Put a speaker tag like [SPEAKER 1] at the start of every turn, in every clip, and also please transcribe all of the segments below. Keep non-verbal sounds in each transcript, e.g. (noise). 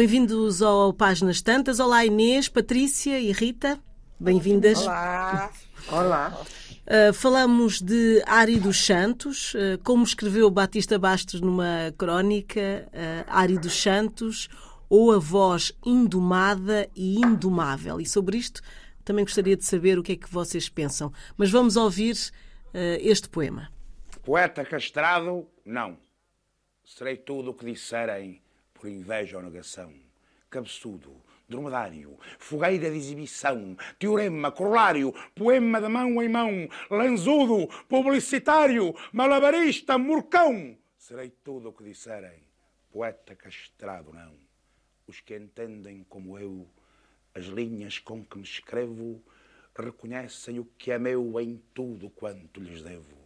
[SPEAKER 1] Bem-vindos ao Páginas Tantas. Olá Inês, Patrícia e Rita. Bem-vindas.
[SPEAKER 2] Olá.
[SPEAKER 3] Olá.
[SPEAKER 1] Uh, falamos de Ari dos Santos, uh, como escreveu Batista Bastos numa crónica, uh, Ari dos Santos, ou a voz indomada e indomável. E sobre isto também gostaria de saber o que é que vocês pensam. Mas vamos ouvir este poema.
[SPEAKER 2] Poeta castrado, não. Serei tudo o que disserem por inveja ou negação. Cabeçudo, dromedário, fogueira de exibição, teorema, corolário, poema de mão em mão, lanzudo, publicitário, malabarista, murcão. Serei tudo o que disserem, poeta castrado não. Os que entendem como eu as linhas com que me escrevo reconhecem o que é meu em tudo quanto lhes devo.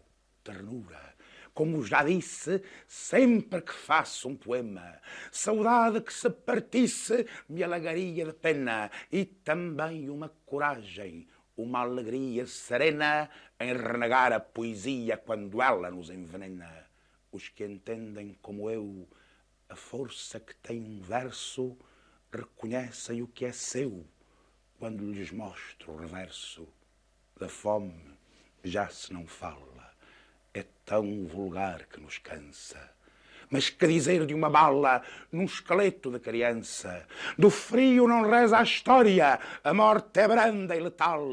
[SPEAKER 2] Ternura, como já disse, sempre que faço um poema, saudade que se partisse me alagaria de pena e também uma coragem, uma alegria serena em renegar a poesia quando ela nos envenena. Os que entendem como eu a força que tem um verso reconhecem o que é seu quando lhes mostro o reverso. Da fome já se não fala é tão vulgar que nos cansa. Mas que dizer de uma bala num esqueleto de criança? Do frio não reza a história, a morte é branda e letal.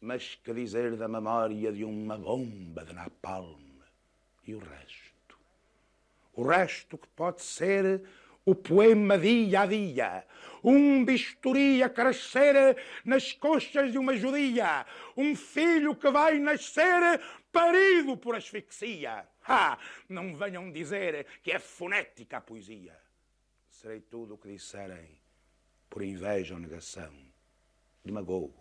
[SPEAKER 2] Mas que dizer da memória de uma bomba de napalm? E o resto? O resto que pode ser o poema dia a dia, um bisturi a crescer nas coxas de uma judia, um filho que vai nascer parido por asfixia. Ah, não venham dizer que é fonética a poesia. Serei tudo o que disserem por inveja ou negação. Demagogo,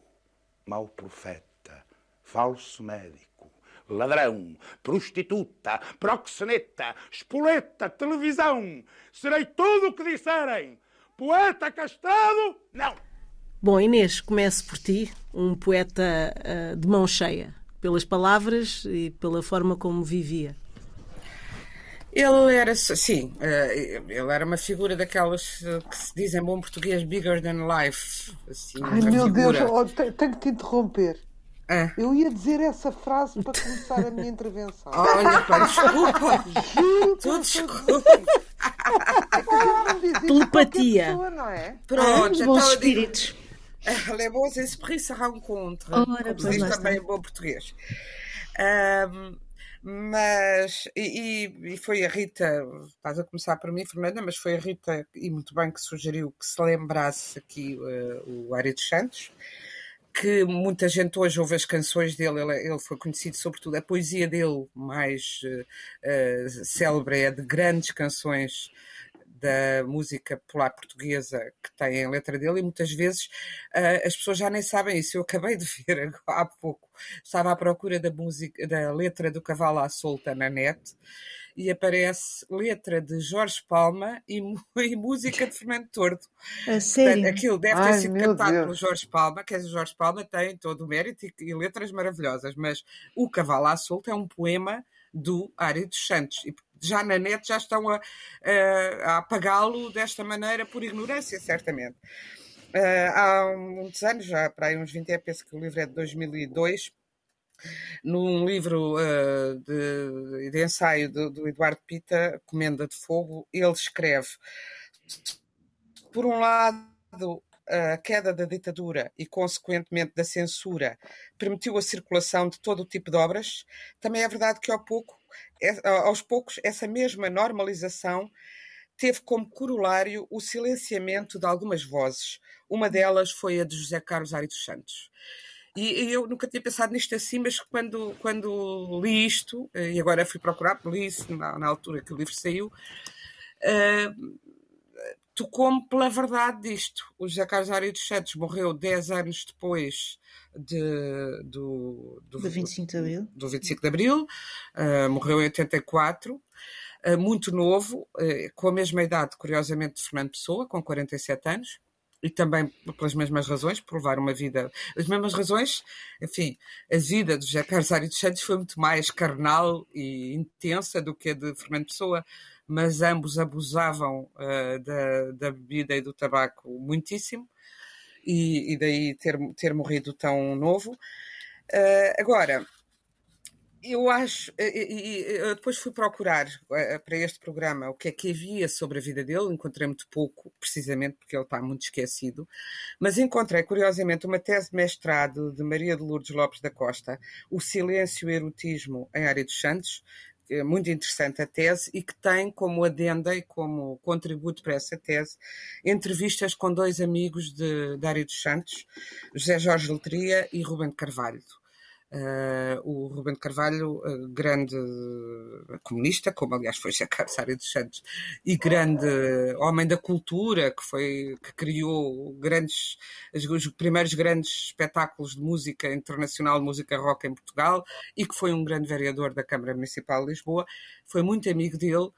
[SPEAKER 2] mau profeta, falso médico, ladrão, prostituta, proxeneta, espoleta, televisão. Serei tudo o que disserem. Poeta castrado, não.
[SPEAKER 1] Bom, Inês, comece por ti, um poeta uh, de mão cheia pelas palavras e pela forma como vivia.
[SPEAKER 3] Ele era, sim, eh, ele era uma figura daquelas que se dizem bom português bigger than life.
[SPEAKER 4] Assim, Ai meu figura. Deus, oh, tenho que te interromper. Ah. Eu ia dizer essa frase para começar a minha intervenção. (laughs)
[SPEAKER 3] Olha, pá, desculpa.
[SPEAKER 4] Juro,
[SPEAKER 3] tu desculpa.
[SPEAKER 1] Telepatia.
[SPEAKER 4] Pessoa, não é?
[SPEAKER 1] Pronto, ah, bons espíritos. (laughs)
[SPEAKER 3] Les bons esprits se rencontrent. Ora, como diz também em bom português. Um, mas, e, e, foi a Rita, estás a começar por mim, Fernanda, mas foi a Rita, e muito bem, que sugeriu que se lembrasse aqui uh, o Ari dos Santos, que muita gente hoje ouve as canções dele, ele, ele foi conhecido sobretudo, a poesia dele mais uh, uh, célebre é de grandes canções da música popular portuguesa que tem a letra dele e muitas vezes uh, as pessoas já nem sabem isso. Eu acabei de ver há pouco, estava à procura da música, da letra do Cavalo à Solta na net e aparece letra de Jorge Palma e, (laughs) e música de Fernando Tordo.
[SPEAKER 1] Sério?
[SPEAKER 3] Portanto, aquilo deve ter Ai, sido cantado Deus. pelo Jorge Palma, que é o Jorge Palma tem todo o mérito e, e letras maravilhosas, mas o Cavalo à Solta é um poema do Ari dos Santos. E já na net já estão a, a, apagá-lo desta maneira por ignorância, certamente. Uh, há muitos anos, já para aí uns 20 anos, penso que o livro é de 2002, num livro uh, de, de, ensaio do, do, Eduardo Pita, Comenda de Fogo, ele escreve: por um lado, a queda da ditadura e, consequentemente, da censura permitiu a circulação de todo o tipo de obras, também é verdade que ao pouco, aos poucos essa mesma normalização teve como corolário o silenciamento de algumas vozes. Uma delas foi a de José Carlos Ari dos Santos. E eu nunca tinha pensado nisto assim, mas quando, quando li isto, e agora fui procurar, li isso na, na altura que o livro saiu, uh, tocou-me pela verdade disto. O José Carlos Ari dos Santos morreu 10 anos depois de, do,
[SPEAKER 1] do, do 25 de Abril,
[SPEAKER 3] do 25 de Abril. Uh, morreu em 84. Uh, ah, muito novo, uh, com a mesma idade, curiosamente, de Fernando Pessoa, com 47 anos, e também pelas mesmas razões, por levar uma vida. As mesmas razões, enfim, a vida de José Carlos Ari dos Santos foi muito mais carnal e intensa do que a de Fernando Pessoa mas ambos abusavam uh, da, da, bebida e do tabaco muitíssimo, e, e daí ter, ter morrido tão novo. Uh, agora, eu acho, e, depois fui procurar uh, para este programa o que é que havia sobre a vida dele, encontrei muito pouco, precisamente porque ele está muito esquecido, mas encontrei curiosamente uma tese de mestrado de Maria de Lourdes Lopes da Costa, O Silêncio e o Erotismo em Área dos Santos, é muito interessante a tese e que tem como adenda e como contributo para essa tese entrevistas com dois amigos de Dário dos Santos, José Jorge Letria e Rubem de Carvalho. Uh, o Rubem de Carvalho, uh, grande comunista, como aliás foi Jacques Sário dos Santos, e grande homem da cultura, que foi que criou grandes, os primeiros grandes espetáculos de música internacional, música rock em Portugal, e que foi um grande vereador da Câmara Municipal de Lisboa, foi muito amigo dele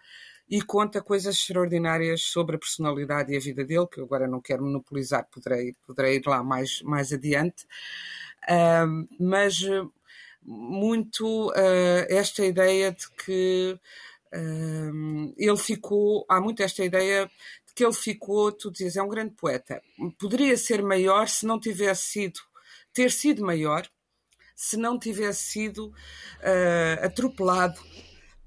[SPEAKER 3] e conta coisas extraordinárias sobre a personalidade e a vida dele, que eu agora não quero monopolizar, poderei, poderei ir lá mais, mais adiante mas muito uh, esta ideia de que ele ficou, há muito esta ideia de que ele ficou, tu dizes, é um grande poeta. Poderia ser maior se não tivesse sido, ter sido maior, se não tivesse sido uh, atropelado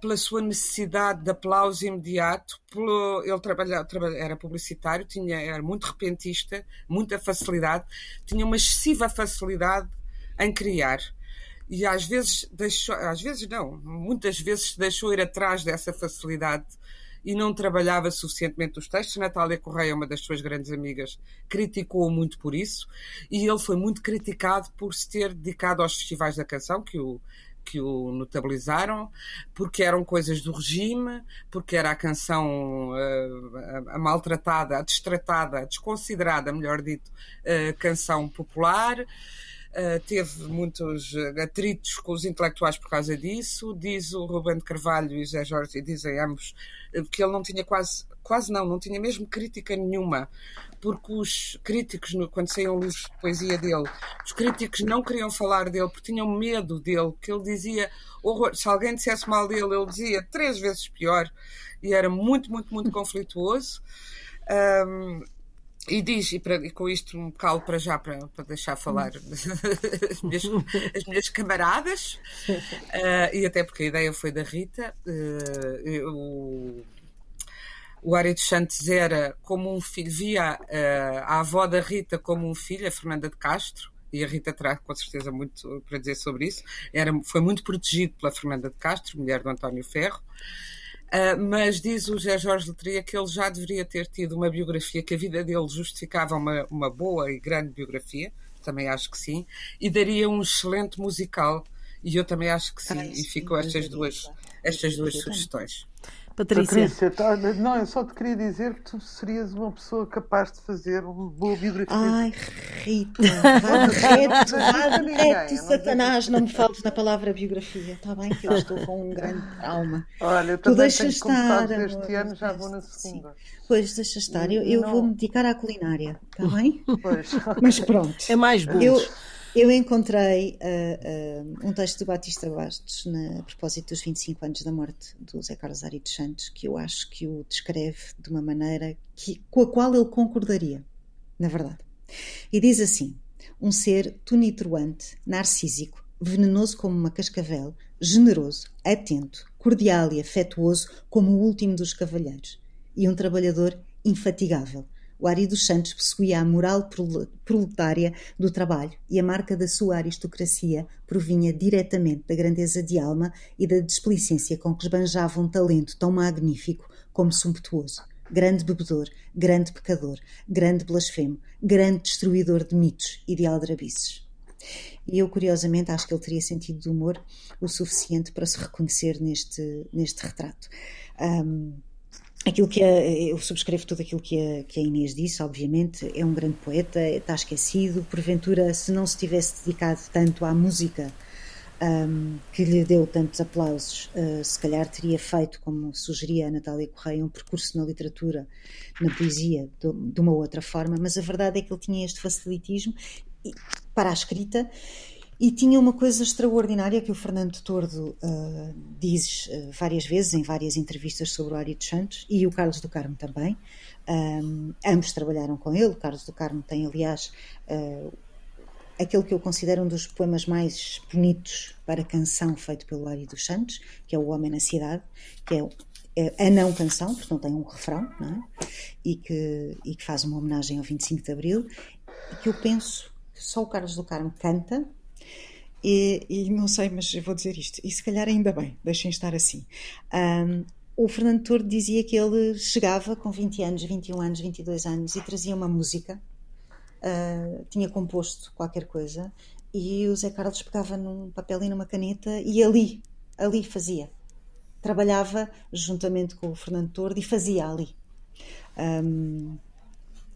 [SPEAKER 3] pela sua necessidade de aplauso imediato, pelo, ele trabalha, trabalha, era publicitário, tinha, era muito repentista, muita facilidade, tinha uma excessiva facilidade em criar. E às vezes deixou, às vezes não, muitas vezes deixou ir atrás dessa facilidade e não trabalhava suficientemente os textos. Natália Correia, uma das suas grandes amigas, criticou-o muito por isso e ele foi muito criticado por se ter dedicado aos festivais da canção, que o, que o notabilizaram, porque eram coisas do regime, porque era a canção uh, a, maltratada, a destratada, a desconsiderada, melhor dito, uh, canção popular. Uh, teve muitos atritos com os intelectuais por causa disso. Diz o Rubem de Carvalho e José Jorge, e dizem ambos, que ele não tinha quase, quase não, não tinha mesmo crítica nenhuma porque os críticos, quando saíam livros de poesia dele, os críticos não queriam falar dele porque tinham medo dele, que ele dizia horror. Se alguém dissesse mal dele, ele dizia três vezes pior e era muito, muito, muito conflituoso. Um, e diz, e, para, e, com isto um calo para já, para, para deixar falar as, minhas, as minhas camaradas, uh, (laughs) e até porque a ideia foi da Rita, uh, o Ari dos Santos era como um filho, via uh, a avó da Rita como um filho, a Fernanda de Castro, e a Rita terá com certeza muito para dizer sobre isso. Era, foi muito protegido pela Fernanda de Castro, mulher do António Ferro. Uh, mas diz o José Jorge Letria que ele já deveria ter tido uma biografia, que a vida dele justificava uma, uma boa e grande biografia, também acho que sim, e daria um excelente musical, e eu também acho que sim, ah, e ficam estas duas, estas duas sugestões.
[SPEAKER 1] Patrícia.
[SPEAKER 4] Patrícia, tá, não, eu só te queria dizer que tu serias uma pessoa capaz de fazer uma boa biografia.
[SPEAKER 5] Ai, Rita, reto, reto, Satanás, não me fales na palavra biografia, está bem? Que eu estou com um grande trauma.
[SPEAKER 4] Olha, eu tu também tenho estar, este ano, já vou na segunda. Sim.
[SPEAKER 5] Pois, deixa estar, eu, eu vou me dedicar à culinária, está bem? Pois. Mas pronto.
[SPEAKER 1] É mais bom.
[SPEAKER 5] Eu, encontrei uh, uh, um texto do Batista Bastos na, a propósito dos 25 anos da morte do Zé Carlos Ari dos Santos, que eu acho que o descreve de uma maneira que, com a qual ele concordaria, na verdade. E diz assim: um ser tunitroante, narcísico, venenoso como uma cascavel, generoso, atento, cordial e afetuoso como o último dos cavalheiros, e um trabalhador infatigável, o Ari dos Santos possuía a moral proletária do trabalho e a marca da sua aristocracia provinha diretamente da grandeza de alma e da desplicência com que esbanjava um talento tão magnífico como sumptuoso. Grande bebedor, grande pecador, grande blasfemo, grande destruidor de mitos e de aldrabices. E eu, curiosamente, acho que ele teria sentido de humor o suficiente para se reconhecer neste, neste retrato. Um, aquilo que a, eu subscrevo tudo aquilo que a, que a Inês disse, obviamente, é um grande poeta, está esquecido, porventura se não se tivesse dedicado tanto à música um, que lhe deu tantos aplausos, uh, se calhar teria feito, como sugeria a Natália Correia, um percurso na literatura, na poesia, de, de uma outra forma, mas a verdade é que ele tinha este facilitismo para a escrita E tinha uma coisa extraordinária que o Fernando Tordo uh, diz uh, várias vezes em várias entrevistas sobre o Ari dos Santos e o Carlos do Carmo também. Um, ambos trabalharam com ele. O Carlos do Carmo tem, aliás, uh, aquele que eu considero um dos poemas mais bonitos para canção feito pelo Ari dos Santos, que é O Homem na Cidade, que é é a não canção, porque não tem um refrão, é? e, que, e que faz uma homenagem ao 25 de Abril, que eu penso que só o Carlos do Carmo canta, e, e, não sei, mas vou dizer isto, e se calhar ainda bem, deixem estar assim. Um, o Fernando Tordo dizia que ele chegava com 20 anos, 21 anos, 22 anos e trazia uma música, uh, tinha composto qualquer coisa, e o Zé Carlos pegava num papel e numa caneta e ali, ali fazia. Trabalhava juntamente com o Fernando Tordo e fazia ali. Um,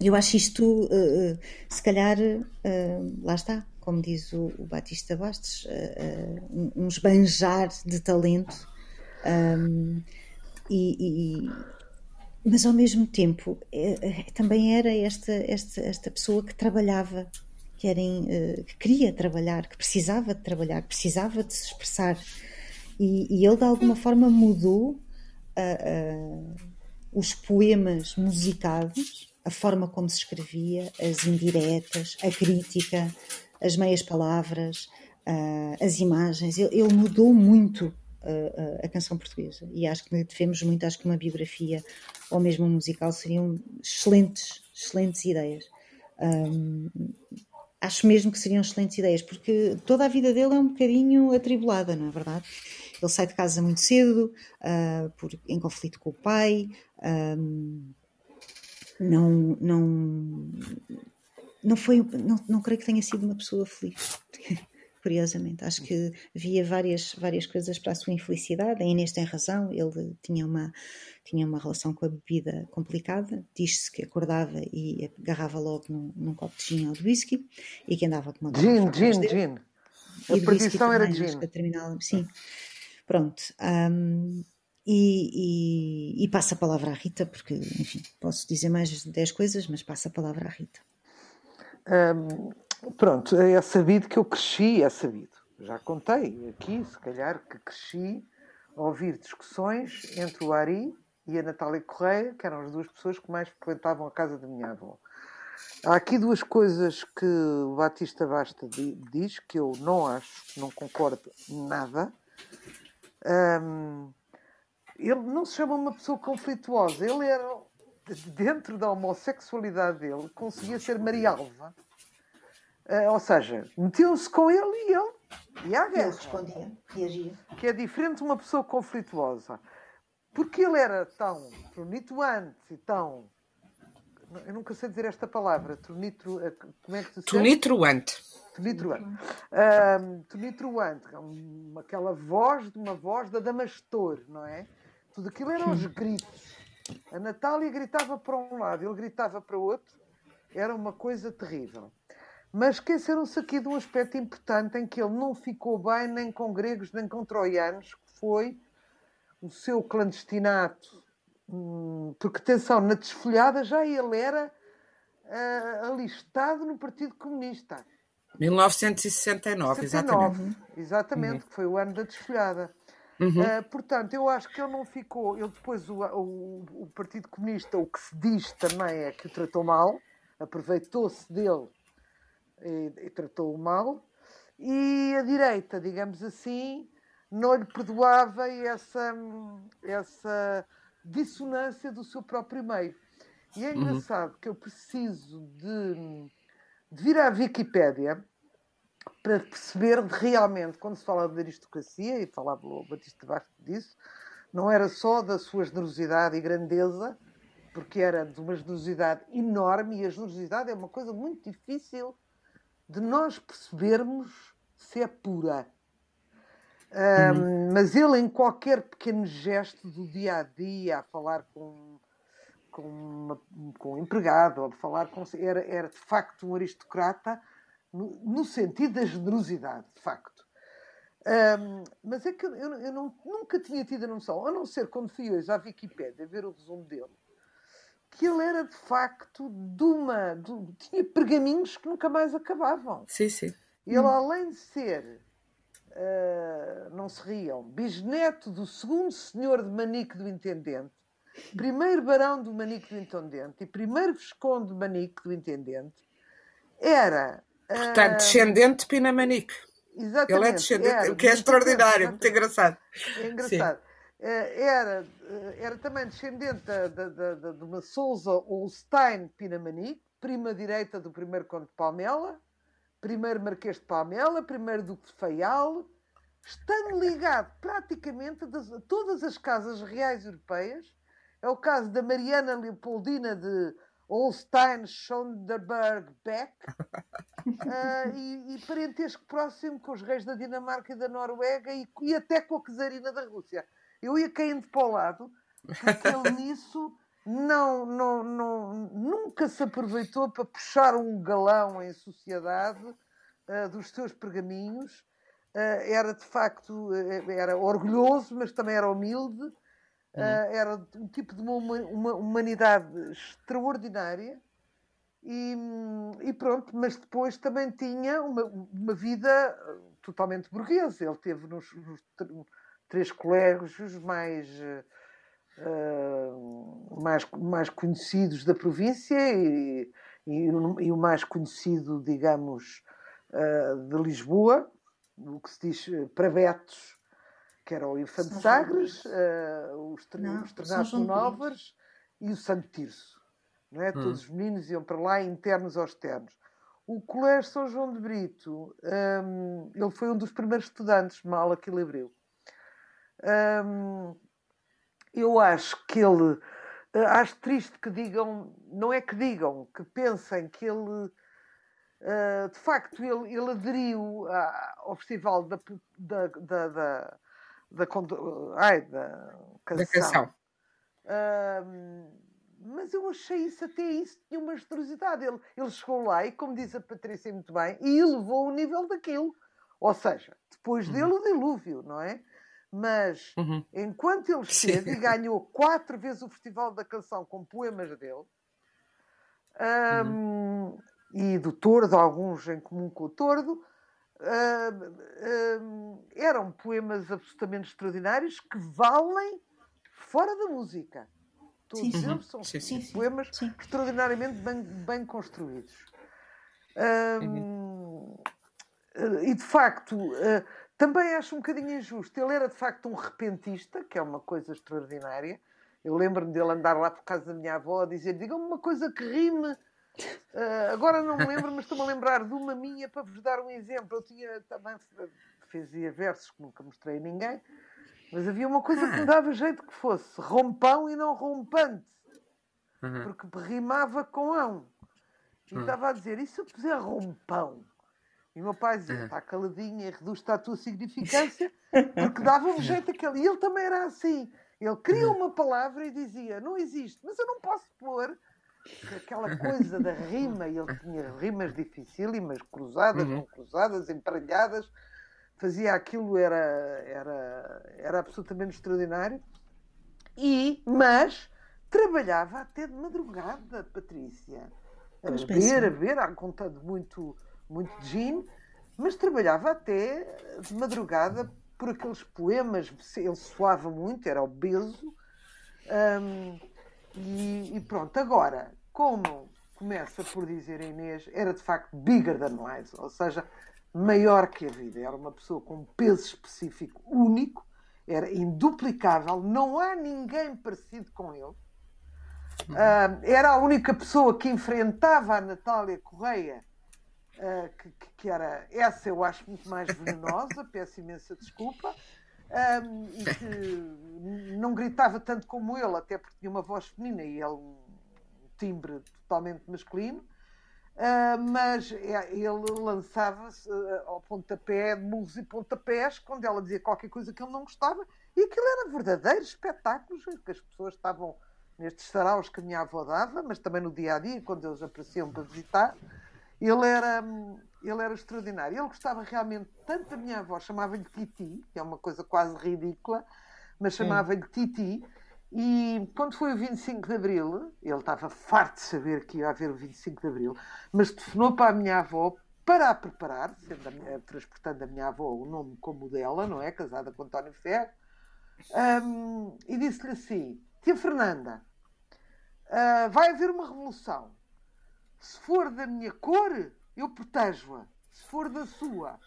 [SPEAKER 5] eu acho isto, uh, se calhar, uh, lá está, como diz o, o Batista Bastos, uh, um esbanjar de talento, um, e, e, mas ao mesmo tempo é, também era esta, esta, esta pessoa que trabalhava, que, era em, que queria trabalhar, que precisava de trabalhar, que precisava de se expressar. E, e ele de alguma forma mudou uh, uh, os poemas musicados, a forma como se escrevia, as indiretas, a crítica, as meias palavras, uh, as imagens. Ele, ele, mudou muito a canção portuguesa e acho que devemos muito, acho que uma biografia ou mesmo um musical seriam excelentes, excelentes ideias. Um, acho mesmo que seriam excelentes ideias, porque toda a vida dele é um bocadinho atribulada, não é verdade? Ele sai de casa muito cedo, uh, por, em conflito com o pai, um, não, não, não foi, não, não creio que tenha sido uma pessoa feliz. (laughs) Curiosamente, acho que havia várias, várias coisas para a sua infelicidade. A Inês tem razão, ele tinha uma, tinha uma relação com a bebida complicada. Diz-se que acordava e agarrava logo num, num copo de gin ou de whisky e que andava com uma.
[SPEAKER 4] Gin, gin, gin. A perdição era gin.
[SPEAKER 5] Sim. Pronto. Um, e, e, e passo a palavra à Rita, porque, enfim, posso dizer mais de 10 coisas, mas passo a palavra à Rita.
[SPEAKER 4] Um, pronto, é sabido que eu cresci, é sabido. Já contei aqui, se calhar, que cresci a ouvir discussões entre o Ari e a Natália Correia, que eram as duas pessoas que mais frequentavam a casa da minha avó. Há aqui duas coisas que o Batista Basta diz que eu não acho, não concordo nada. Um, ele não se chama uma pessoa conflituosa, ele era, dentro da homossexualidade dele, conseguia ser Marialva. Uh, ou seja, metiam-se com ele e ele à guerra. Ele
[SPEAKER 5] respondia, reagia.
[SPEAKER 4] Que é diferente de uma pessoa conflituosa. Porque ele era tão tonituante e tão. Eu nunca sei dizer esta palavra. Tonitro, eh, como é que se
[SPEAKER 3] chama? Tonitruante.
[SPEAKER 4] Tonitruante. Um, tonitruante. Aquela voz de uma voz da Damastor, não é? Tudo aquilo eram os (laughs) gritos. A Natália gritava para um lado, ele gritava para o outro. Era uma coisa terrível. Mas esqueceram-se aqui de um aspecto importante em que ele não ficou bem nem com gregos nem com troianos, que foi o seu clandestinato. Hum, porque, atenção, na desfolhada já ele era uh, alistado no Partido Comunista.
[SPEAKER 3] 1969, 69, exatamente.
[SPEAKER 4] Exatamente, uhum. que foi o ano da desfolhada. Uhum. Uh, portanto, eu acho que ele não ficou. Ele depois, o, o, o, Partido Comunista, o que se diz também é que o tratou mal, aproveitou-se dele e, e tratou-o mal. E a direita, digamos assim, não lhe perdoava essa, essa dissonância do seu próprio meio. E é uhum. engraçado uhum. que eu preciso de de vir à Wikipédia para perceber realmente, quando se fala de aristocracia, e falava o Batista Bastos disso, não era só da sua generosidade e grandeza, porque era de uma generosidade enorme, e a generosidade é uma coisa muito difícil de nós percebermos se é pura. Uhum. Um, mas ele, em qualquer pequeno gesto do dia a dia, a falar com com, uma, com um empregado, ou de falar com. Era, era de facto um aristocrata no, no sentido da generosidade, de facto. Um, mas é que eu, eu não, nunca tinha tido a noção, a não ser quando fui hoje à Wikipédia ver o resumo dele, que ele era de facto de uma. De, tinha pergaminhos que nunca mais acabavam.
[SPEAKER 3] Sim, sim.
[SPEAKER 4] Ele, hum. além de ser, uh, não se riam, bisneto do segundo senhor de Manique do Intendente, primeiro barão do Manique do Intendente e primeiro visconde de Manique do Intendente, era.
[SPEAKER 3] Portanto, uh, descendente de Pinamanique. Exatamente. Ele é descendente, o que é extraordinário, muito engraçado.
[SPEAKER 4] É engraçado. Eh, era, eh, era também descendente de, de, de, de uma Souza Holstein Pinamanique, prima direita do primeiro Conde de Palmela, primeiro Marquês de Palmela, primeiro Duque de Faial, estando ligado praticamente a todas as casas reais europeias. É o caso da Mariana Leopoldina de Holstein Schonderberg Beck (laughs) uh, e, e, parentesco próximo com os reis da Dinamarca e da Noruega e, e até com a czarina da Rússia. Eu ia caindo para o lado, porque ele (laughs) nisso não, não, não, nunca se aproveitou para puxar um galão em sociedade uh, dos seus pergaminhos. Uh, era de facto era orgulhoso, mas também era humilde Uhum. Uh, era um tipo de uma, uma, humanidade extraordinária. E, e, pronto, mas depois também tinha uma, uma vida totalmente burguesa. Ele teve nos, nos três colégios mais, uh, mais, mais conhecidos da província e, e, e o mais conhecido, digamos, uh, de Lisboa, o que se diz Pravetos, que era o Infante Sagres, uh, os, Ternados Novas e o Santo Tirso. Não é? Hum. Todos os meninos iam para lá, internos ou externos. O Colégio São João de Brito, um, ele foi um dos primeiros estudantes, mal aquilo abriu. Um, eu acho que ele. Eh, acho triste que digam, não é que digam, que pensem que ele. Uh, de facto, ele, ele aderiu ao Festival da, da, da, da da, ai, da canção. Da canção. Uh, mas eu achei isso até isso tinha uma generosidade. Ele, ele chegou lá e, como diz a Patrícia muito bem, e elevou o nível daquilo. Ou seja, depois uhum. dele o dilúvio, não é? Mas uhum. enquanto ele esteve e ganhou quatro vezes o Festival da Canção com poemas dele, um, uhum. e do Tordo, alguns em comum com o Tordo, uh, eram poemas absolutamente extraordinários que valem fora da música. Todos sim, eles são sim, sim, poemas extraordinariamente bem, bem construídos. Um, e de facto, uh, também acho um bocadinho injusto. Ele era de facto um repentista, que é uma coisa extraordinária. Eu lembro-me dele andar lá por casa da minha avó a dizer: digam-me uma coisa que rime Uh, agora não me lembro, mas estou-me a lembrar de uma minha para vos dar um exemplo. Eu tinha também fazia versos que nunca mostrei a ninguém, mas havia uma coisa que me dava jeito que fosse rompão e não rompante, uhum. porque rimava com ão. E uhum. estava a dizer: e se eu puser rompão? E o meu pai dizia: está caladinho e reduz-te à tua significância, porque dava-me (laughs) jeito aquele. E ele também era assim. Ele cria uma palavra e dizia: não existe, mas eu não posso pôr aquela coisa da rima, ele tinha rimas (laughs) dificílimas, cruzadas, uhum. não cruzadas, emparelhadas, fazia aquilo, era, era, era absolutamente extraordinário. E, mas trabalhava até de madrugada, Patrícia. A ver, a ver, à conta de muito, muito gin, mas trabalhava até de madrugada por aqueles poemas. Ele soava muito, era obeso. Um, e, e, pronto, agora, como começa por dizer a Inês, era de facto bigger than life, ou seja, maior que a vida. Era uma pessoa com um peso específico único, era induplicável, não há ninguém parecido com ele. Uh, era a única pessoa que enfrentava a Natália Correia, uh, que, que, era essa, eu acho, muito mais venenosa, (laughs) peço imensa desculpa um, e que não gritava tanto como ele, até porque tinha uma voz feminina e ele um timbre totalmente masculino. Uh, mas é, ele lançava-se uh, ao pontapé, de murros e pontapés, quando ela dizia qualquer coisa que ele não gostava, e aquilo era verdadeiros espetáculos que as pessoas estavam nestes saraus que a minha avó dava, mas também no dia a dia, quando eles apareciam para visitar. Ele era, ele era extraordinário. Ele gostava realmente tanto da minha avó, chamava-lhe Titi, que é uma coisa quase ridícula, mas chamava-lhe Titi. E quando foi o 25 de Abril, ele estava farto de saber que ia haver o 25 de Abril, mas telefonou para a minha avó para a preparar, sendo a minha, transportando a minha avó o nome como dela, não é? Casada com António Ferro, um, e disse-lhe assim: Tia Fernanda, uh, vai haver uma revolução. Se for da minha cor, eu protejo-a. Se for da sua,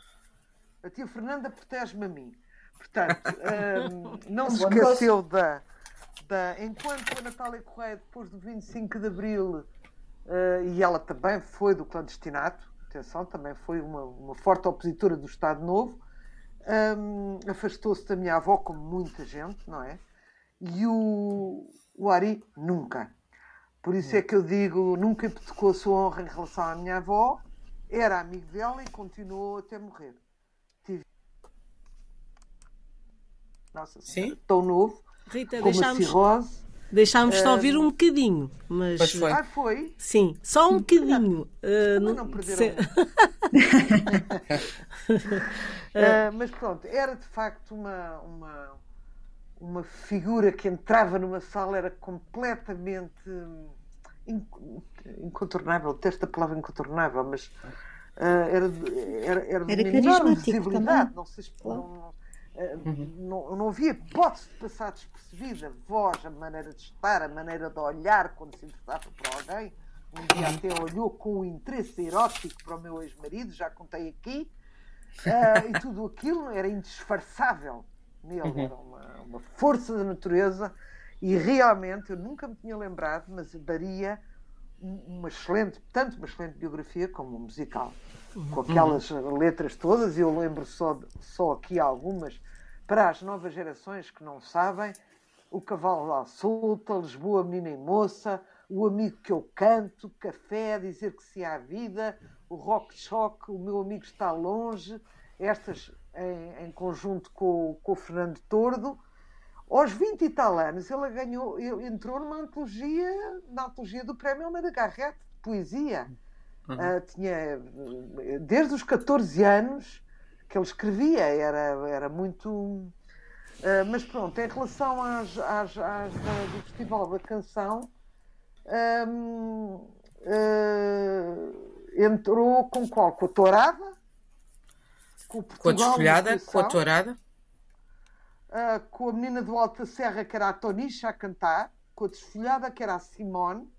[SPEAKER 4] a tia Fernanda protege-me a mim. Portanto, um, não se esqueceu da, da. Enquanto a Natália Correia, depois do 25 de Abril, uh, e ela também foi do clandestinato, atenção, também foi uma, uma forte opositora do Estado Novo, um, afastou-se da minha avó, como muita gente, não é? E o, o Ari nunca. Por isso é que eu digo, nunca hipotecou a sua honra em relação à minha avó, era amigo dela e continuou até morrer. Tive... Nossa, Sim? tão novo, Rita, com deixámos... uma cirrose.
[SPEAKER 1] Deixámos-te uh, ouvir um bocadinho, mas.
[SPEAKER 4] Foi. Ah, foi?
[SPEAKER 1] Sim, só um bocadinho.
[SPEAKER 4] Uh, não, não perderam. uh, (laughs) mas pronto, era de facto uma, uma, uma figura que entrava numa sala, era completamente incontornável, detesto a palavra incontornável, mas uh, era, era, era, de
[SPEAKER 5] uma enorme visibilidade,
[SPEAKER 4] não se não, uhum. não, não havia hipótese de passar despercebida, a voz, a maneira de estar, a maneira de olhar quando se interessava por alguém. Um dia até olhou com um interesse erótico para o meu ex-marido, já contei aqui, uh, (laughs) e tudo aquilo era indisfarçável nele, uhum. era uma, uma força da natureza e realmente eu nunca me tinha lembrado, mas daria uma excelente, tanto uma excelente biografia como um musical, uhum. Com aquelas letras todas, e eu lembro só, só aqui algumas para as novas gerações que não sabem: O Cavalo à Solta, Lisboa, Menina e Moça, O Amigo que eu canto, Café, Dizer que se há vida, O Rock Choque, O Meu Amigo está longe, estas em, em conjunto com, com o Fernando Tordo aos 20 e tal anos, ele ganhou, ele entrou numa antologia, na antologia do Prémio Almeida Garrett, de poesia. Uhum. Uh, tinha, desde os 14 anos que ele escrevia, era, era muito. Uh, mas pronto, em relação às, às, às do Festival da Canção, um, uh, ah, entrou com qual? Com a Tourada?
[SPEAKER 3] Com, com a desfolhada? Com a Tourada?
[SPEAKER 4] uh, com a menina do Alto da Serra, que era a Tonicha, a cantar, com a desfolhada, que era a Simone.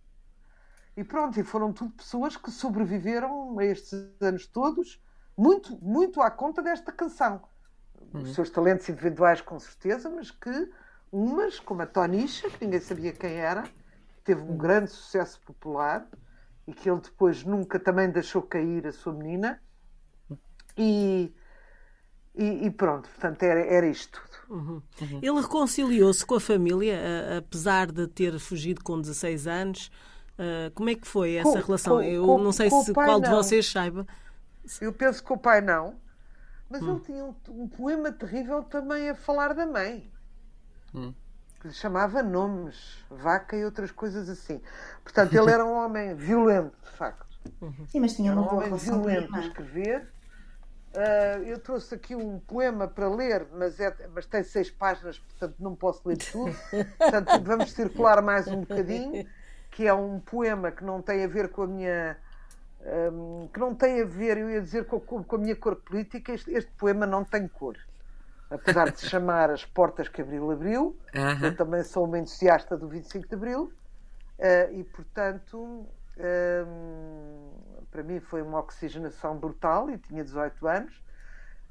[SPEAKER 4] E pronto, e foram tudo pessoas que sobreviveram a estes anos todos, muito, muito à conta desta canção. Uhum. Os seus talentos individuais, com certeza, mas que umas, como a Tonicha, que ninguém sabia quem era, teve um grande sucesso popular e que ele depois nunca também deixou cair a sua menina. E, e, e, pronto, portanto, era, era isto tudo.
[SPEAKER 1] Uhum. Uhum. Ele reconciliou-se com a família, apesar de ter fugido com 16 anos. Uh, como é que foi essa com, relação? Com, Eu com, não sei se qual não. de vocês saiba.
[SPEAKER 4] Eu penso que o pai não, mas hum. ele tinha um, um, poema terrível também a falar da mãe. Hum. Que lhe chamava nomes, vaca e outras coisas assim. Portanto, ele era um homem (laughs) violento, de facto.
[SPEAKER 5] Uhum. Sim, mas tinha uma
[SPEAKER 4] um homem violento a escrever Uh, eu trouxe aqui um poema para ler, mas, é, mas tem seis páginas, portanto não posso ler tudo. (laughs) Portanto, vamos circular mais um bocadinho, que é um poema que não tem a ver com a minha. Um, que não tem a ver, eu ia dizer, com, com a minha cor política. Este, este, poema não tem cor. Apesar de se chamar As Portas que Abril abriu, eu também sou uma entusiasta do 25 de Abril, uh, e portanto. Um, para mim foi uma oxigenação brutal e tinha 18 anos.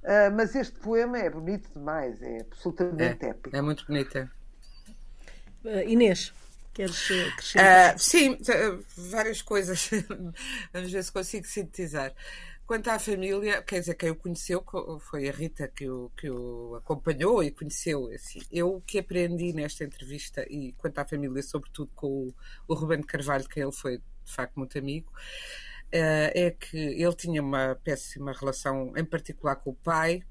[SPEAKER 4] Uh, mas este poema é bonito demais, é absolutamente
[SPEAKER 3] é,
[SPEAKER 4] épico.
[SPEAKER 3] É muito bonito.
[SPEAKER 1] Uh, Inês, queres acrescentar?
[SPEAKER 3] Uh, sim, várias coisas. (laughs) Vamos ver se consigo sintetizar. Quanto à família, quer dizer, quem o conheceu foi a Rita que o, que o acompanhou e conheceu. Assim. Eu o que aprendi nesta entrevista, e quanto à família, sobretudo com o, o Ruben Carvalho, que ele foi de facto muito amigo, uh, é que ele tinha uma péssima relação, em particular com o pai,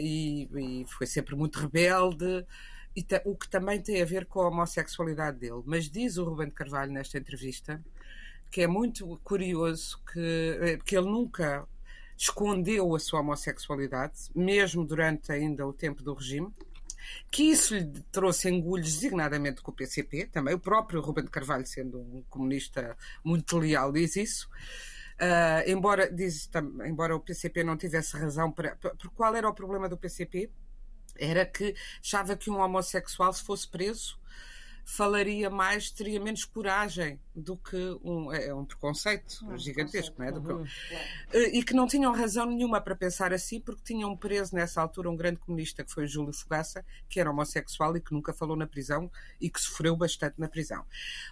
[SPEAKER 3] e, e, foi sempre muito rebelde, o que também tem a ver com a homossexualidade dele. Mas diz o Ruben Carvalho nesta entrevista que é muito curioso que, eh, que ele nunca escondeu a sua homossexualidade, mesmo durante ainda o tempo do regime, que isso lhe trouxe engulhos designadamente com o PCP, também o próprio Ruben de Carvalho, sendo um comunista muito leal, diz isso. Uh, embora, diz, embora o PCP não tivesse razão para. Por qual era o problema do PCP? Era que achava que um homossexual, se fosse preso, falaria mais, teria menos coragem do que um, é, é um preconceito um gigantesco, não é? Uhum. Que, e que não tinham razão nenhuma para pensar assim, porque tinham preso nessa altura um grande comunista que foi o Júlio Fogaça, que era homossexual e que nunca falou na prisão e que sofreu bastante na prisão.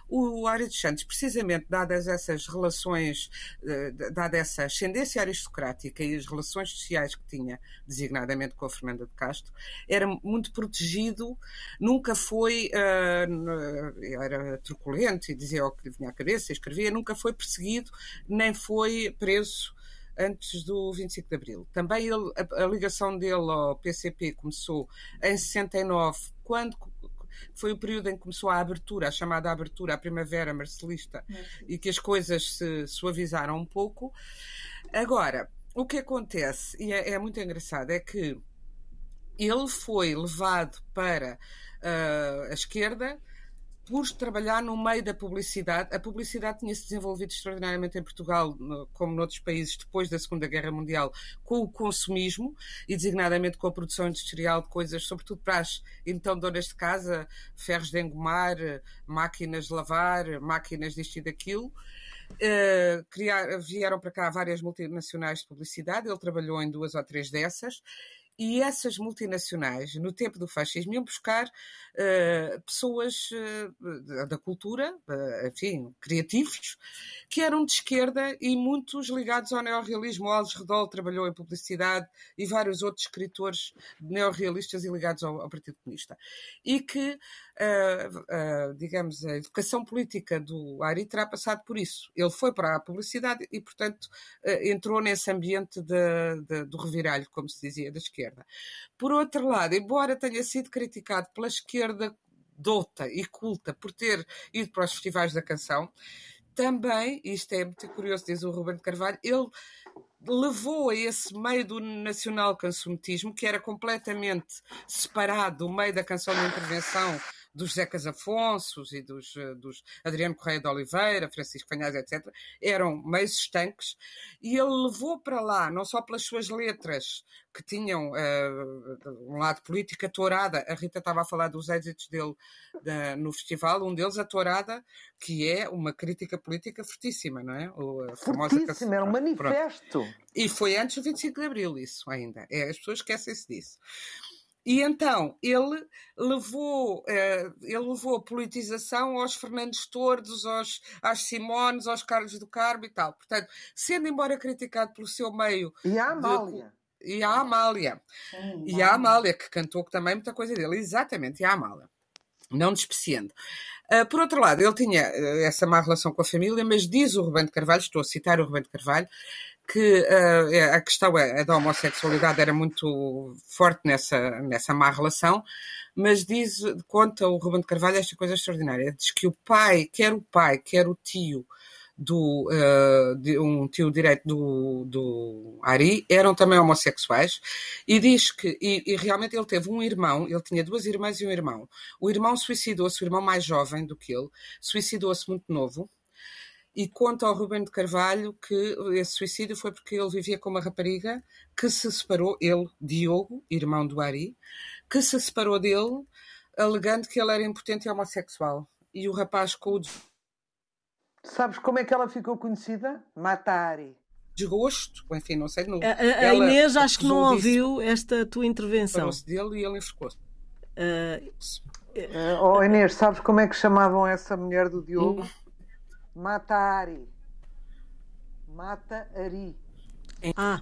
[SPEAKER 3] O Ari dos Santos, precisamente dadas essas relações, eh, dada essa ascendência aristocrática e as relações sociais que tinha, designadamente com a Fernanda de Castro, era muito protegido, nunca foi. Uh, era truculento e dizia o que lhe vinha à cabeça, escrevia, nunca foi perseguido nem foi preso antes do 25 de Abril. Também ele, a, a, ligação dele ao PCP começou em 69, quando foi o período em que começou a abertura, a chamada abertura, a primavera marcelista, e que as coisas se suavizaram um pouco. Agora, o que acontece, e é, é muito engraçado, é que ele foi levado para uh, a esquerda por trabalhar no meio da publicidade. A publicidade tinha se desenvolvido extraordinariamente em Portugal, como noutros países, depois da Segunda Guerra Mundial, com o consumismo e designadamente com a produção industrial de coisas, sobretudo para as então donas de casa, ferros de engomar, máquinas de lavar, máquinas disto e daquilo. Uh, criar, vieram para cá várias multinacionais de publicidade, ele trabalhou em duas ou três dessas e essas multinacionais, no tempo do fascismo, iam buscar uh, pessoas uh, da cultura, uh, enfim, criativos, que eram de esquerda e muitos ligados ao neorrealismo. O Alves Redol trabalhou em publicidade e vários outros escritores neorrealistas e ligados ao, ao Partido Comunista. E que, digamos, a educação política do Ari terá passado por isso. Ele foi para a publicidade e, portanto, entrou nesse ambiente de, de, do reviralho, como se dizia, da esquerda. Por outro lado, embora tenha sido criticado pela esquerda douta e culta por ter ido para os festivais da canção, também, isto é muito curioso, diz o Ruben de Carvalho, ele levou a esse meio do nacional consumetismo, que era completamente separado do meio da canção de intervenção dos Zecas Afonsos e dos, eh, dos Adriano Correia de Oliveira, Francisco Fanhais, etc., eram meios estanques, e ele levou para lá, não só pelas suas letras, que tinham uh, um lado político, a Tourada, a Rita estava a falar dos êxitos dele no festival, um deles, a Tourada, que é uma crítica política fortíssima, não é?
[SPEAKER 4] O, a fortíssima, era um manifesto. Pronto.
[SPEAKER 3] E foi antes do 25 de Abril, isso ainda. É, as pessoas esquecem-se disso. E então ele levou, uh, ele levou a politização aos Fernandes Tordos, aos, às Simones, aos Carlos do Carmo e tal. Portanto, sendo embora criticado pelo seu meio.
[SPEAKER 4] E a Amália.
[SPEAKER 3] De, e a Amália. Sim, e a Amália, que cantou também muita coisa dele. Exatamente, e a Amália. Não despreciando. Uh, por outro lado, ele tinha uh, essa má relação com a família, mas diz o Rubem de Carvalho, estou a citar o Rubem de Carvalho, que uh, a questão é, da homossexualidade era muito forte nessa, nessa má relação, mas diz, conta o Ruben de Carvalho esta coisa extraordinária, diz que o pai, quer o pai, quer o tio, do uh, de um tio direito do, do Ari eram também homossexuais e diz que e, e, realmente ele teve um irmão ele tinha duas irmãs e um irmão. O irmão suicidou-se o irmão mais jovem do que ele suicidou-se muito novo e conta ao Rubem de Carvalho que esse suicídio foi porque ele vivia com uma rapariga que se separou, ele, Diogo, irmão do Ari, que se separou dele, alegando que ele era impotente e homossexual. E o rapaz com o.
[SPEAKER 4] Sabes como é que ela ficou conhecida? Matari.
[SPEAKER 3] Desgosto, enfim, não sei. Não.
[SPEAKER 1] A, a, a Inês acho que não ouviu esta tua intervenção.
[SPEAKER 3] Dele e ele enforcou-se. Uh,
[SPEAKER 4] uh, oh Inês, sabes como é que chamavam essa mulher do Diogo? Hum. Mata Ari. Mata Ari.
[SPEAKER 3] Ah.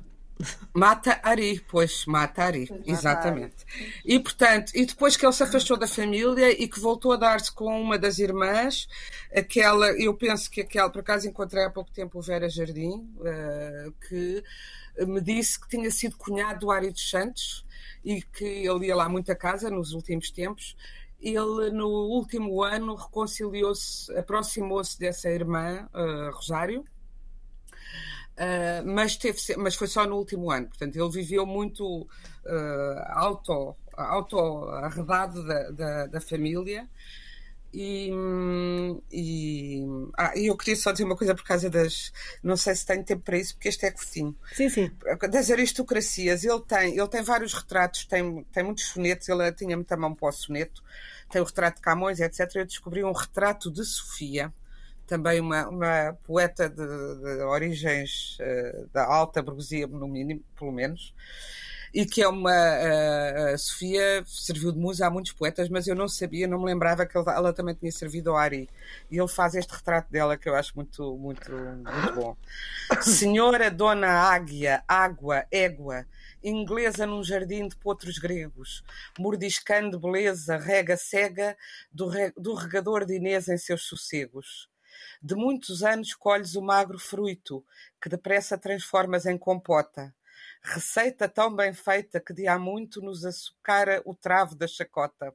[SPEAKER 3] Mata Ari, pois, Mata Ari, exatamente. E portanto, e depois que ele se afastou da família e que voltou a dar-se com uma das irmãs, aquela, eu penso que aquela, por acaso encontrei há pouco tempo o Vera Jardim, uh, que me disse que tinha sido cunhado do Ari dos Santos e que ele ia lá muito a casa nos últimos tempos ele no último ano reconciliou-se, aproximou-se dessa irmã, uh, Rosário, uh, mas, teve, mas foi só no último ano. Portanto, ele viveu muito uh, auto, auto arredado da, da, da, família E, e ah, eu queria só dizer uma coisa por causa das. Não sei se tenho tempo para isso, porque este é curtinho.
[SPEAKER 1] Sim, sim.
[SPEAKER 3] Das aristocracias, ele tem, ele tem vários retratos, tem, tem muitos sonetos, ele tinha muita mão para o soneto, tem o retrato de Camões, etc. Eu descobri um retrato de Sofia, também uma, uma poeta de, de origens uh, da alta burguesia, no mínimo, pelo menos e que é uma. A Sofia serviu de musa a muitos poetas, mas eu não sabia, não me lembrava que ela, também tinha servido ao Ari. E ele faz este retrato dela que eu acho muito, muito, muito bom. (laughs) Senhora Dona Águia, Água, Égua, inglesa num jardim de potros gregos, mordiscando beleza, rega cega do, re, do regador de Inês em seus sossegos. De muitos anos colhes o magro fruto, que depressa transformas em compota Receita tão bem feita que de há muito nos açucara o travo da chacota.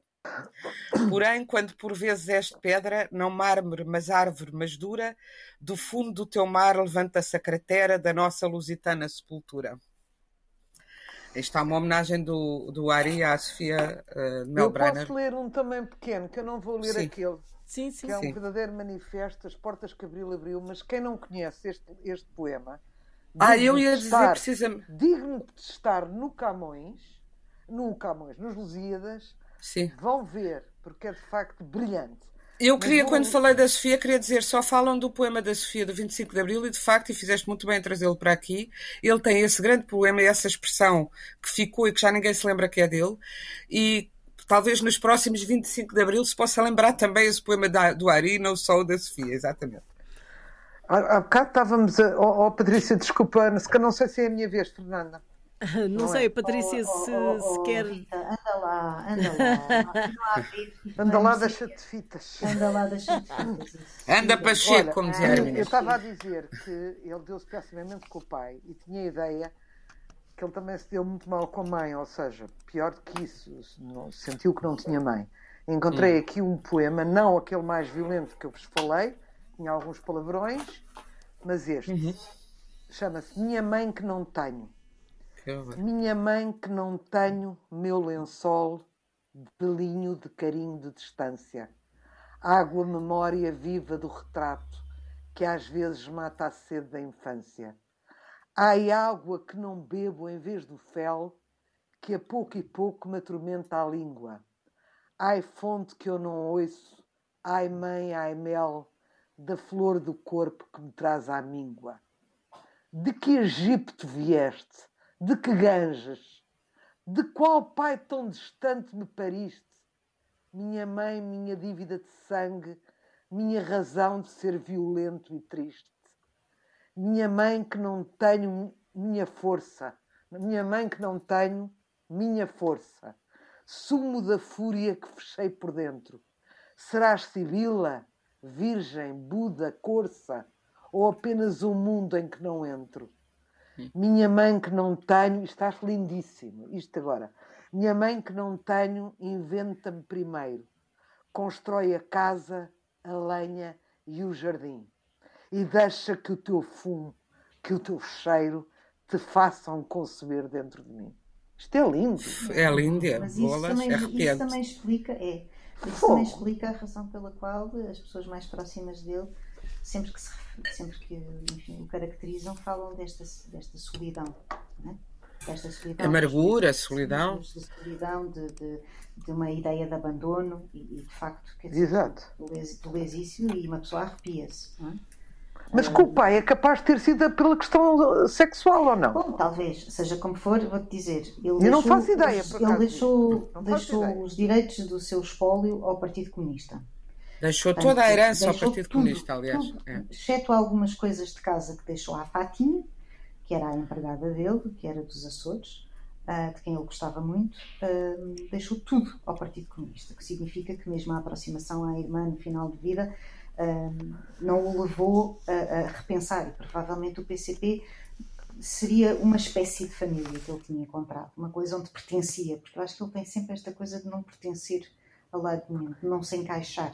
[SPEAKER 3] Porém, quando por vezes és pedra, não mármore, mas árvore, mas dura, do fundo do teu mar levanta-se a cratera da nossa lusitana sepultura. Está uma homenagem do, do Ari à Sofia uh, Melbrenner.
[SPEAKER 4] Eu posso ler um também pequeno, que eu não vou ler
[SPEAKER 1] sim.
[SPEAKER 4] aquele.
[SPEAKER 1] Sim, sim,
[SPEAKER 4] que é
[SPEAKER 1] sim.
[SPEAKER 4] um verdadeiro manifesto, as portas que abriu, abriu, mas quem não conhece este, este poema
[SPEAKER 3] ah, eu ia dizer estar, precisamente.
[SPEAKER 4] Digno de estar no Camões, no Camões, nos Lusíadas,
[SPEAKER 3] Sim.
[SPEAKER 4] vão ver, porque é de facto brilhante.
[SPEAKER 3] Eu queria, quando falei da Sofia, queria dizer, só falam do poema da Sofia do 25 de Abril e de facto, e fizeste muito bem em trazê-lo para aqui, ele tem esse grande poema e essa expressão que ficou e que já ninguém se lembra que é dele, e talvez nos próximos 25 de Abril se possa lembrar também esse poema da, do Ari, não só o da Sofia, exatamente.
[SPEAKER 4] Há, bocado estávamos a. Oh, oh, Patrícia, desculpa, não sei se é a minha vez, Fernanda.
[SPEAKER 1] Não, não sei, é? Patrícia, oh, se, oh, se quer.
[SPEAKER 5] Rita, anda lá, anda lá.
[SPEAKER 4] anda lá, deixa-te fitas.
[SPEAKER 5] Anda lá, deixa-te fitas.
[SPEAKER 3] Anda para cheio, como dizia
[SPEAKER 4] Eu, eu estava a dizer que ele deu-se pessimamente com o pai e tinha a ideia que ele também se deu muito mal com a mãe, ou seja, pior do que isso, sentiu que não tinha mãe. Encontrei hum. aqui um poema, não aquele mais violento que eu vos falei, tinha alguns palavrões, mas este uhum. chama-se Minha Mãe que Não Tenho. Minha mãe que não tenho, meu lençol de pelinho de carinho de distância. Água, memória viva do retrato, que às vezes mata a sede da infância. Ai, água que não bebo em vez do fel, que a pouco e pouco me atormenta a língua. Ai, fonte que eu não ouço, ai, mãe, ai, mel, da flor do corpo que me traz à míngua. De que Egito vieste? De que Ganges? De qual pai tão distante me pariste? Minha mãe, minha dívida de sangue, minha razão de ser violento e triste. Minha mãe que não tenho minha força, minha mãe que não tenho minha força, sumo da fúria que fechei por dentro. Serás Sibila? Virgem, Buda, Corça, ou apenas um mundo em que não entro? Minha mãe que não tenho, estás lindíssimo, isto agora. Minha mãe que não tenho, inventa-me primeiro. Constrói a casa, a lenha e o jardim. E deixa que o teu fumo, que o teu cheiro te façam conceber dentro de mim. Isto é lindo.
[SPEAKER 3] É lindo, é.
[SPEAKER 5] Mas isso, também, é isso também explica, é, isso também explica a razão pela qual as pessoas mais próximas dele, sempre que, se, sempre que enfim, o caracterizam, falam desta, desta solidão. É? Desta solidão.
[SPEAKER 3] Amargura, solidão.
[SPEAKER 5] De solidão, de, de, de, uma ideia de abandono e, e de facto, quer
[SPEAKER 4] dizer, Exato.
[SPEAKER 5] do lesício e uma pessoa arrepia-se. É?
[SPEAKER 4] Mas com o pai é capaz de ter sido pela questão sexual ou não?
[SPEAKER 5] Bom, talvez, seja como for, vou-te dizer. Ele
[SPEAKER 4] Eu
[SPEAKER 5] deixou,
[SPEAKER 4] não faço ideia,
[SPEAKER 5] por Ele deixou, deixou os direitos do seu espólio ao Partido Comunista.
[SPEAKER 3] Deixou toda a herança ao Partido tudo, Comunista, aliás.
[SPEAKER 5] Tudo, é. Exceto algumas coisas de casa que deixou à Fatinha, que era a empregada dele, que era dos Açores, uh, de quem ele gostava muito, uh, deixou tudo ao Partido Comunista, que significa que mesmo a aproximação à irmã no final de vida não o levou a, a, repensar e provavelmente o PCP seria uma espécie de família que ele tinha encontrado, uma coisa onde pertencia, porque eu acho que ele tem sempre esta coisa de não pertencer a lado nenhum, de não se encaixar.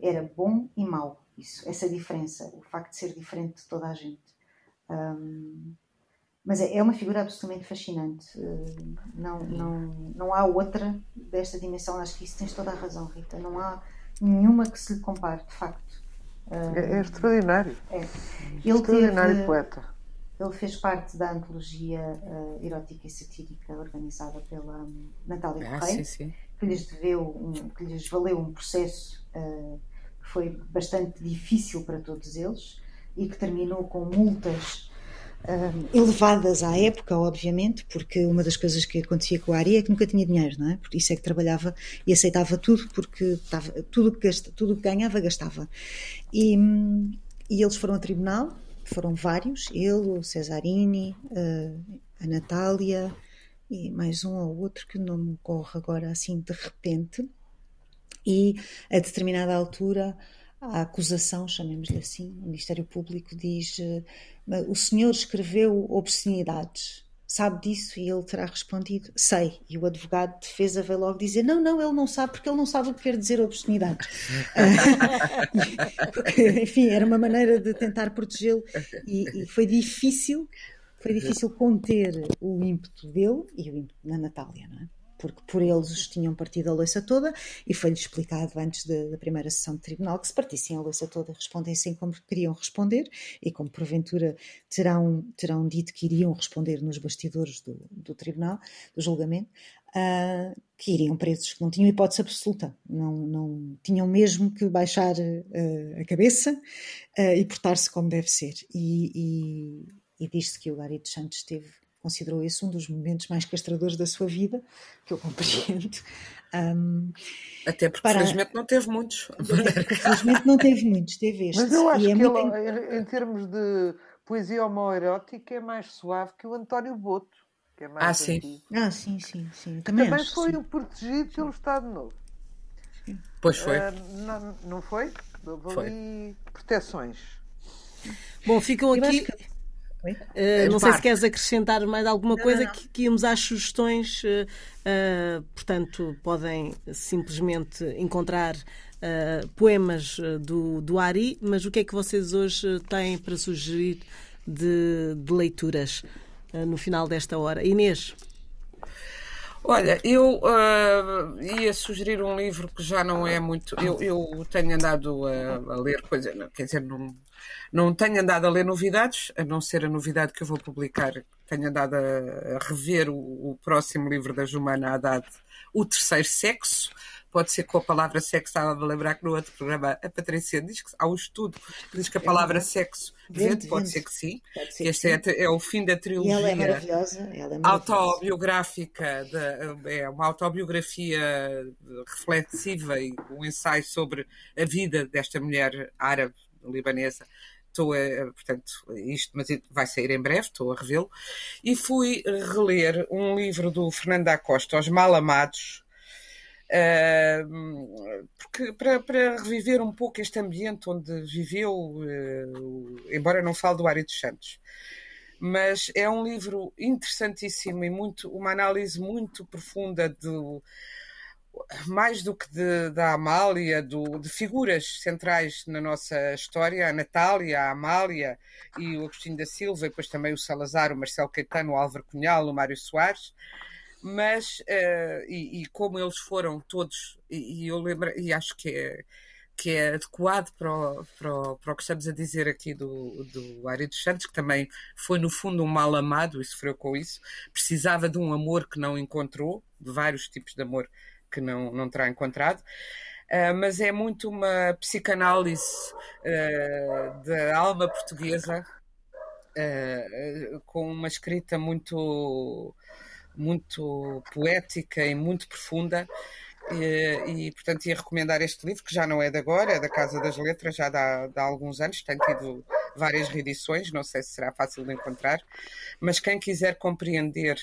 [SPEAKER 5] Era bom e mau, isso, essa diferença, o facto de ser diferente de toda a gente. Um, mas é, é, uma figura absolutamente fascinante. Uh, não, não, não há outra desta dimensão. Acho que isso tens toda a razão, Rita. Não há nenhuma que se lhe compare, de facto.
[SPEAKER 4] É, é extraordinário.
[SPEAKER 5] É.
[SPEAKER 4] Ele extraordinário teve, poeta.
[SPEAKER 5] Ele fez parte da antologia uh, erótica e satírica organizada pela um, Natália ah, Correia, que lhes, deveu um, que lhes valeu um processo uh, que foi bastante difícil para todos eles e que terminou com multas uh, elevadas à época, obviamente, porque uma das coisas que acontecia com a Ari é que nunca tinha dinheiro, não é? Por isso é que trabalhava e aceitava tudo, porque estava, tudo que gasta, tudo que ganhava gastava. E, e eles foram a tribunal, foram vários, ele, o Cesarini, uh, a Natália e mais um ou outro que não me ocorre agora assim de repente. E a determinada altura a acusação, chamemos-lhe assim, o Ministério Público diz o senhor escreveu obscenidades, sabe disso? E ele terá respondido, sei. E o advogado de defesa veio logo dizer, não, não, ele não sabe, porque ele não sabe o que quer dizer obscenidades. (laughs) porque, enfim, era uma maneira de tentar protegê-lo e, e foi difícil, foi difícil conter o ímpeto dele e o ímpeto da Natália, não é? porque por eles os tinham partido a louça toda e foi-lhes explicado antes da primeira sessão de tribunal que se partissem a louça toda respondessem como queriam responder e como porventura terão, terão dito que iriam responder nos bastidores do, do tribunal, do julgamento, uh, que iriam presos, que não tinham hipótese absoluta, não, não tinham mesmo que baixar uh, a cabeça uh, e portar-se como deve ser. E, e, e diz-se que o dos Santos teve considerou esse um dos momentos mais castradores da sua vida, que eu compreendo. Um,
[SPEAKER 3] Até porque, para... felizmente, não teve muitos. (laughs)
[SPEAKER 5] felizmente, não teve muitos, teve estes.
[SPEAKER 4] Mas eu acho é que muito... ele, em termos de poesia homoerótica, é mais suave que o António Boto. Que é mais
[SPEAKER 3] ah, sim.
[SPEAKER 5] ah, sim, sim, sim. Também,
[SPEAKER 4] também
[SPEAKER 5] acho,
[SPEAKER 4] foi
[SPEAKER 5] sim.
[SPEAKER 4] protegido pelo Estado Novo.
[SPEAKER 3] Pois foi.
[SPEAKER 4] Uh, não, não foi? Houve foi. ali proteções.
[SPEAKER 1] Bom, ficam aqui. Uh, não sei se queres acrescentar mais alguma coisa não, não. Que, que íamos às sugestões, uh, uh, portanto, podem simplesmente encontrar poemas do, do Ari, mas o que é que vocês hoje têm para sugerir de, de leituras no final desta hora? Inês?
[SPEAKER 3] Olha, eu uh, ia sugerir um livro que já não é muito. Eu, eu tenho andado a, a ler coisas, quer dizer, não, não tenho andado a ler novidades, a não ser a novidade que eu vou publicar. Tenho andado a, rever o, o, próximo livro da Jumana Haddad, O Terceiro Sexo. Pode ser com a palavra sexo, estava a lembrar que no outro programa a Patrícia diz que há um estudo que diz que a palavra sexo vende, pode ser que sim. Ser que este é, é, o fim da trilogia.
[SPEAKER 5] E ela é maravilhosa. Ela é maravilhosa.
[SPEAKER 3] Autobiográfica, de, é uma autobiografia reflexiva e um ensaio sobre a vida desta mulher árabe libanesa estou a, portanto, isto, mas vai sair em breve, estou a revê-lo, e fui reler um livro do Fernando da Costa, Os Mal Amados, uh, porque, para, para, reviver um pouco este ambiente onde viveu, uh, embora não fale do Ari dos Santos. Mas é um livro interessantíssimo e muito, uma análise muito profunda do, mais do que de, da Amália, do, de figuras centrais na nossa história, a Natália, a Amália e o Agostinho da Silva, e depois também o Salazar, o Marcelo Caetano, o Álvaro Cunhal, o Mário Soares, mas, uh, e, e, como eles foram todos, e, e, eu lembro, e acho que é, que é adequado para o, para, o, para o que estamos a dizer aqui do, do Ari dos Santos, que também foi no fundo um mal amado e sofreu com isso, precisava de um amor que não encontrou, de vários tipos de amor que não, não terá encontrado. Uh, mas é muito uma psicanálise uh, da alma portuguesa, uh, com uma escrita muito, muito poética e muito profunda. E, e, portanto, ia recomendar este livro, que já não é de agora, é da Casa das Letras, já dá, dá alguns anos, tem tido várias reedições, não sei se será fácil de encontrar, mas quem quiser compreender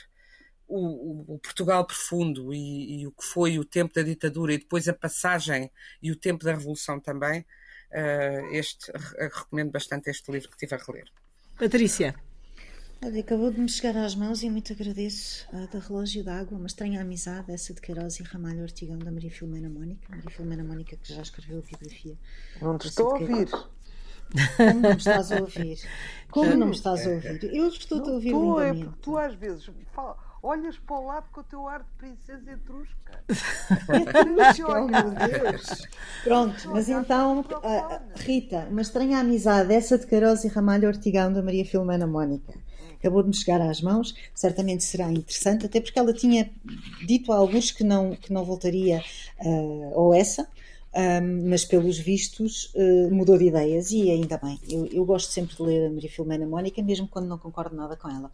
[SPEAKER 3] o, o, Portugal profundo e, e, o que foi o tempo da ditadura e depois a passagem e o tempo da revolução também, uh, este recomendo bastante este livro que estive a reler.
[SPEAKER 1] Patrícia.
[SPEAKER 5] Olha, acabou de me chegar às mãos e muito agradeço a da Relógio d'Água, uma estranha amizade, essa de Queiroz e Ramalho Ortigão, da Maria Filomena Mónica. Maria Filomena Mónica, que já escreveu a biografia.
[SPEAKER 4] Não te estou a ouvir.
[SPEAKER 5] Como não me estás a ouvir? (laughs) Como não me estás a ouvir? Eu estou-te a ouvir
[SPEAKER 4] tu,
[SPEAKER 5] lindamente.
[SPEAKER 4] É, tu às vezes fala, olhas para o lado com o teu ar de princesa etrusca. (laughs)
[SPEAKER 5] oh, meu Deus. Pronto, mas então, Rita, uma estranha amizade, essa de Queiroz e Ramalho Ortigão da Maria Filomena Mónica. Acabou de me chegar às mãos, certamente será interessante, até porque ela tinha dito a alguns que não, que não voltaria uh, ou essa, um, mas pelos vistos uh, mudou de ideias e ainda bem. Eu, eu, gosto sempre de ler a Maria Filomena Mónica, mesmo quando não concordo nada com ela.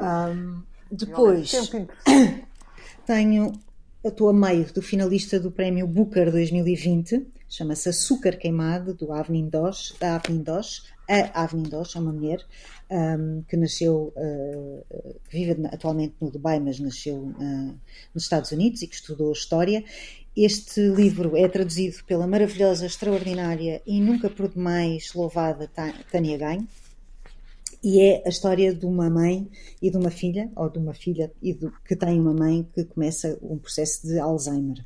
[SPEAKER 5] Um, depois (coughs) tenho, estou a meio do finalista do prémio Booker 2020, chama-se Açúcar Queimado, do Avnin Dosh, da Avnin Dosh. A Avnin Dosh é uma mulher um, que nasceu, uh, vive atualmente no Dubai, mas nasceu uh, nos Estados Unidos e que estudou História este livro é traduzido pela maravilhosa, extraordinária e nunca por demais louvada Tânia Ganho e é a história de uma mãe e de uma filha, ou de uma filha e do, que tem uma mãe que começa um processo de Alzheimer.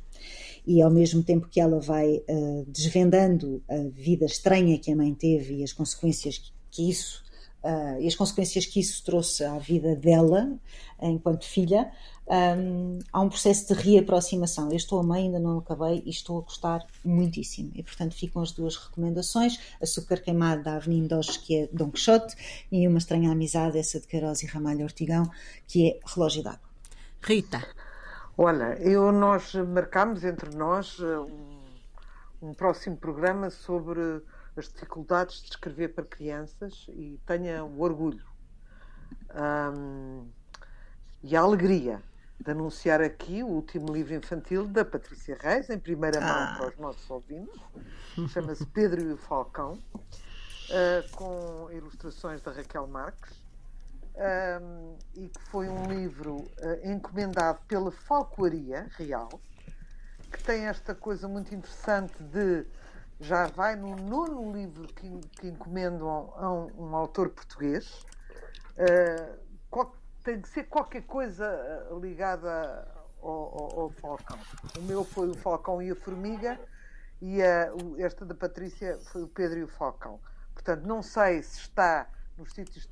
[SPEAKER 5] E ao mesmo tempo que ela vai uh, desvendando a vida estranha que a mãe teve e as consequências que isso uh, e as consequências que isso trouxe à vida dela enquanto filha, um, há um processo de reaproximação. Eu estou a meio, ainda não acabei e estou a gostar muitíssimo. E portanto ficam as duas recomendações: Açúcar Queimado da Avenida Dos, que é Dom Quixote, e Uma Estranha Amizade, essa de Queiroz e Ramalho Ortigão, que é Relógio d'Água.
[SPEAKER 1] Rita.
[SPEAKER 4] Olha, eu, nós marcámos entre nós eh, um, um próximo programa sobre as dificuldades de escrever para crianças e tenha o orgulho um, e a alegria de anunciar aqui o último livro infantil da Patrícia Reis, em primeira mão ah. para os nossos ouvintes. Chama-se Pedro e o Falcão, uh, com ilustrações da Raquel Marques. Um, e que foi um livro uh, encomendado pela Falcoaria Real, que tem esta coisa muito interessante de já vai no nono livro que, que encomendam a um, um autor português. Uh, qual, tem que ser qualquer coisa eh, ligada ao, ao, ao, Falcão. O meu foi o Falcão e a Formiga, e a, esta da Patrícia foi o Pedro e o Falcão. Portanto, não sei se está nos sítios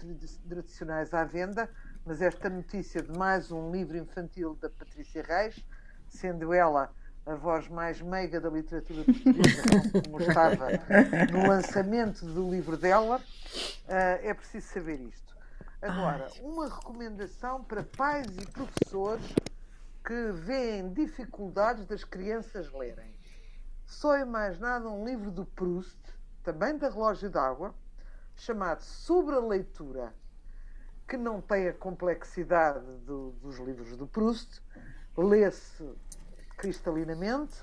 [SPEAKER 4] tradicionais à venda, mas esta notícia de mais um livro infantil da Patrícia Reis, sendo ela a voz mais meiga da literatura portuguesa, como estava no lançamento do livro dela, eh, é preciso saber isto. Agora, uma recomendação para pais e professores que veem dificuldades das crianças lerem. Só é mais nada um livro do Proust, também da Relógio d'Água, chamado Sobre a Leitura, que não tem a complexidade do, dos livros do Proust, lê-se cristalinamente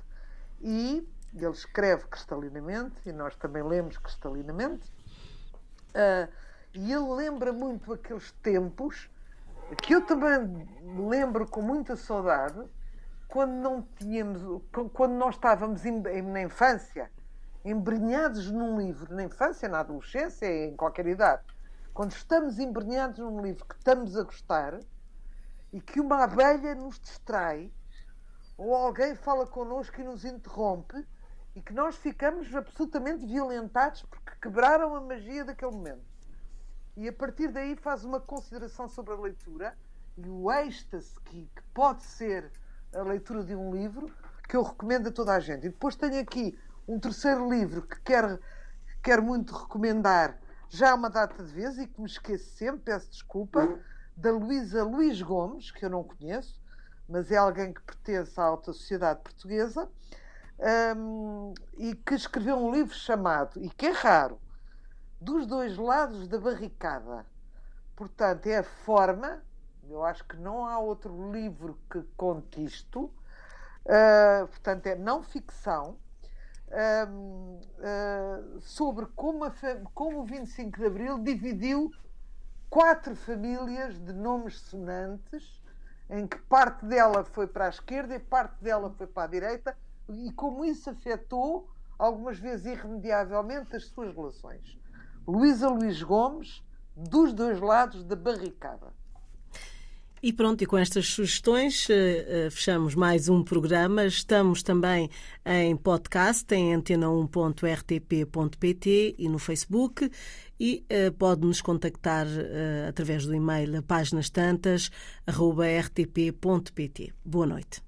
[SPEAKER 4] e ele escreve cristalinamente e nós também lemos cristalinamente. Uh, e ele lembra muito aqueles tempos que eu também lembro com muita saudade quando não tínhamos, quando nós estávamos na infância, embrenhados num livro, na infância, na adolescência, em qualquer idade, quando estamos embrenhados num livro que estamos a gostar e que uma abelha nos distrai ou alguém fala connosco e nos interrompe e que nós ficamos absolutamente violentados porque quebraram a magia daquele momento. E a partir daí faz uma consideração sobre a leitura e o êxtase que, que pode ser a leitura de um livro que eu recomendo a toda a gente. E depois tenho aqui um terceiro livro que quero, quero muito recomendar já há uma data de vez e que me esqueço sempre, peço desculpa, da Luísa Luís Gomes, que eu não conheço, mas é alguém que pertence à alta sociedade portuguesa, um, e que escreveu um livro chamado, e que é raro, Dos Dois Lados da Barricada. Portanto, é a forma, eu acho que não há outro livro que conte isto, uh, portanto, é não ficção. Um, uh, sobre como, a, como o 25 de Abril dividiu quatro famílias de nomes sonantes em que parte dela foi para a esquerda e parte dela foi para a direita, e como isso afetou, algumas vezes irremediavelmente, as suas relações. Luísa Luís Gomes, dos dois lados da barricada.
[SPEAKER 1] E pronto, e com estas sugestões fechamos mais um programa. Estamos também em podcast, em antena1.rtp.pt e no Facebook. E pode nos contactar através do e-mail páginas tantas, rtp.pt. Boa noite.